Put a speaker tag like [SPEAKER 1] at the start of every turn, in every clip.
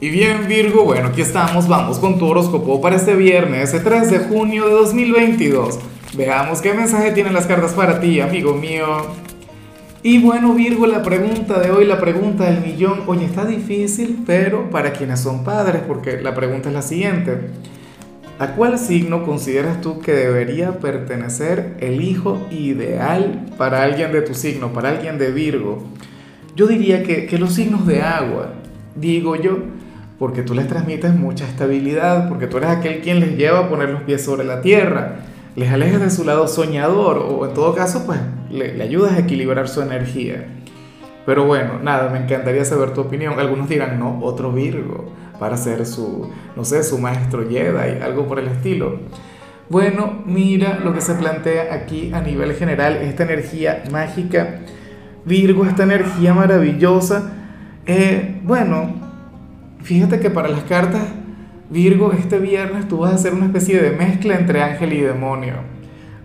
[SPEAKER 1] Y bien Virgo, bueno, aquí estamos, vamos con tu horóscopo para este viernes, el 3 de junio de 2022. Veamos qué mensaje tienen las cartas para ti, amigo mío. Y bueno Virgo, la pregunta de hoy, la pregunta del millón, oye, está difícil, pero para quienes son padres, porque la pregunta es la siguiente. ¿A cuál signo consideras tú que debería pertenecer el hijo ideal para alguien de tu signo, para alguien de Virgo? Yo diría que, que los signos de agua, digo yo, porque tú les transmites mucha estabilidad, porque tú eres aquel quien les lleva a poner los pies sobre la tierra, les alejas de su lado soñador o en todo caso pues le, ayudas a equilibrar su energía. Pero bueno, nada, me encantaría saber tu opinión. Algunos dirán, no, otro Virgo, para ser su, no sé, su maestro Jedi, algo por el estilo. Bueno, mira lo que se plantea aquí a nivel general, esta energía mágica, Virgo, esta energía maravillosa. Eh, bueno, Fíjate que para las cartas Virgo este viernes tú vas a hacer una especie de mezcla entre ángel y demonio.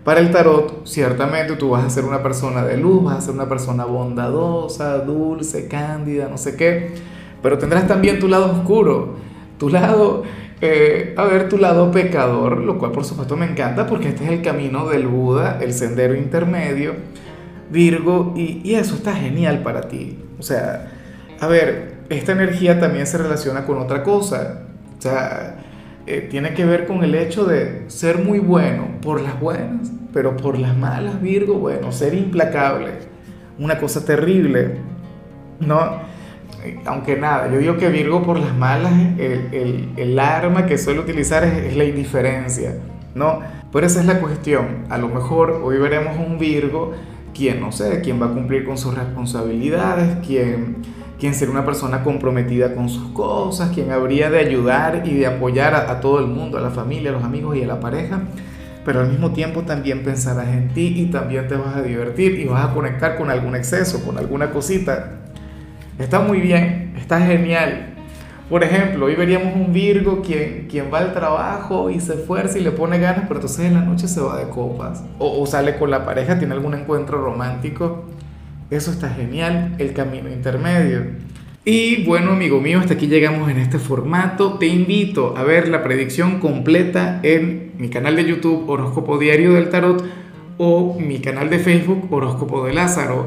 [SPEAKER 1] Para el tarot, ciertamente tú vas a ser una persona de luz, vas a ser una persona bondadosa, dulce, cándida, no sé qué, pero tendrás también tu lado oscuro, tu lado, eh, a ver, tu lado pecador, lo cual por supuesto me encanta porque este es el camino del Buda, el sendero intermedio, Virgo, y, y eso está genial para ti. O sea, a ver, esta energía también se relaciona con otra cosa. O sea, eh, tiene que ver con el hecho de ser muy bueno por las buenas, pero por las malas, Virgo, bueno, ser implacable. Una cosa terrible, ¿no? Aunque nada, yo digo que Virgo por las malas, el, el, el arma que suele utilizar es, es la indiferencia, ¿no? Pero esa es la cuestión. A lo mejor hoy veremos un Virgo quien, no sé, quien va a cumplir con sus responsabilidades, quien quien sería una persona comprometida con sus cosas, quien habría de ayudar y de apoyar a, todo el mundo, a la familia, a los amigos y a la pareja, pero al mismo tiempo también pensarás en ti y también te vas a divertir y vas a conectar con algún exceso, con alguna cosita. Está muy bien, está genial. Por ejemplo, hoy veríamos un Virgo quien, quien va al trabajo y se esfuerza y le pone ganas, pero entonces en la noche se va de copas. O, o sale con la pareja, tiene algún encuentro romántico eso está genial, el camino intermedio. Y bueno, amigo mío, hasta aquí llegamos en este formato. Te invito a ver la predicción completa en mi canal de YouTube Horóscopo Diario del Tarot o mi canal de Facebook Horóscopo de Lázaro.